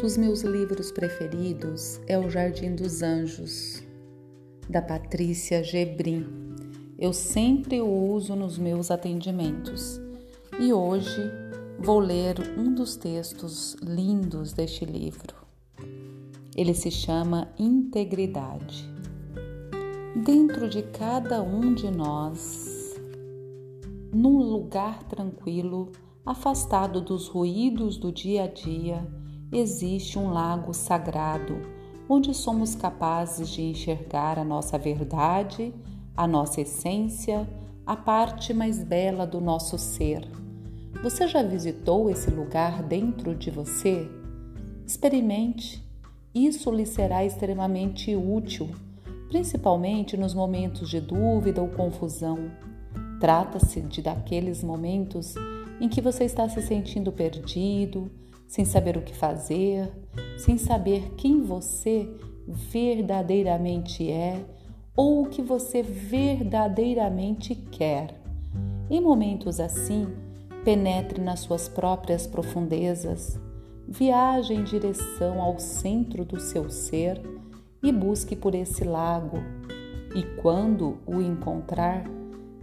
dos meus livros preferidos é O Jardim dos Anjos, da Patrícia Gebrim. Eu sempre o uso nos meus atendimentos e hoje vou ler um dos textos lindos deste livro. Ele se chama Integridade. Dentro de cada um de nós, num lugar tranquilo, afastado dos ruídos do dia a dia, existe um lago sagrado onde somos capazes de enxergar a nossa verdade, a nossa essência, a parte mais bela do nosso ser. Você já visitou esse lugar dentro de você? Experimente. Isso lhe será extremamente útil, principalmente nos momentos de dúvida ou confusão. Trata-se de daqueles momentos em que você está se sentindo perdido, sem saber o que fazer, sem saber quem você verdadeiramente é ou o que você verdadeiramente quer. Em momentos assim, penetre nas suas próprias profundezas, viaje em direção ao centro do seu ser e busque por esse lago. E quando o encontrar,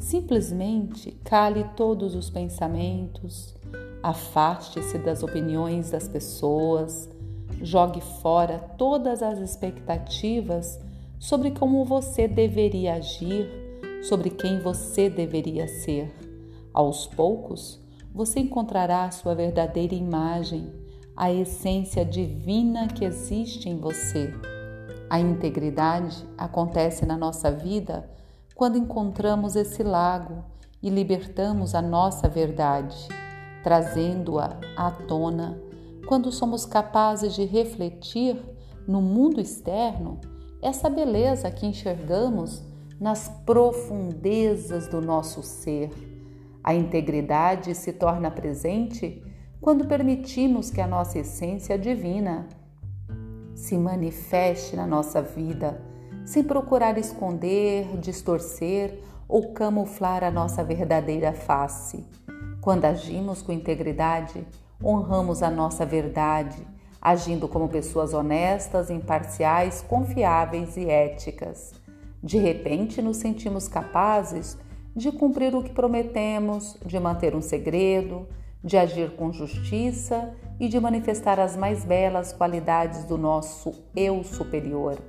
Simplesmente cale todos os pensamentos, afaste-se das opiniões das pessoas, jogue fora todas as expectativas sobre como você deveria agir, sobre quem você deveria ser. Aos poucos, você encontrará a sua verdadeira imagem, a essência divina que existe em você. A integridade acontece na nossa vida quando encontramos esse lago e libertamos a nossa verdade, trazendo-a à tona, quando somos capazes de refletir no mundo externo essa beleza que enxergamos nas profundezas do nosso ser. A integridade se torna presente quando permitimos que a nossa essência divina se manifeste na nossa vida sem procurar esconder, distorcer ou camuflar a nossa verdadeira face. Quando agimos com integridade, honramos a nossa verdade, agindo como pessoas honestas, imparciais, confiáveis e éticas. De repente, nos sentimos capazes de cumprir o que prometemos, de manter um segredo, de agir com justiça e de manifestar as mais belas qualidades do nosso eu superior.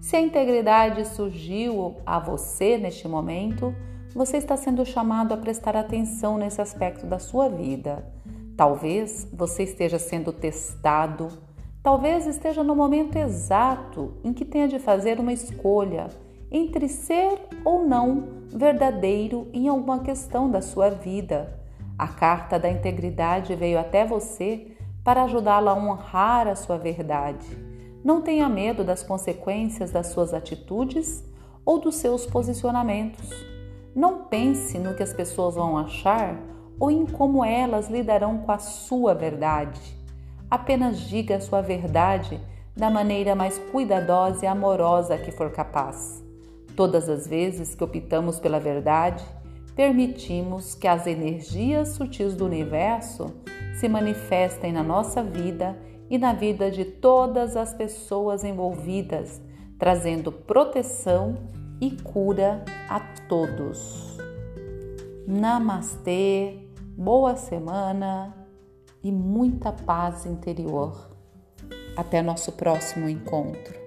Se a integridade surgiu a você neste momento, você está sendo chamado a prestar atenção nesse aspecto da sua vida. Talvez você esteja sendo testado, talvez esteja no momento exato em que tenha de fazer uma escolha entre ser ou não verdadeiro em alguma questão da sua vida. A carta da integridade veio até você para ajudá-la a honrar a sua verdade. Não tenha medo das consequências das suas atitudes ou dos seus posicionamentos. Não pense no que as pessoas vão achar ou em como elas lidarão com a sua verdade. Apenas diga a sua verdade da maneira mais cuidadosa e amorosa que for capaz. Todas as vezes que optamos pela verdade, permitimos que as energias sutis do universo se manifestem na nossa vida e na vida de todas as pessoas envolvidas, trazendo proteção e cura a todos. Namastê, boa semana e muita paz interior. Até nosso próximo encontro.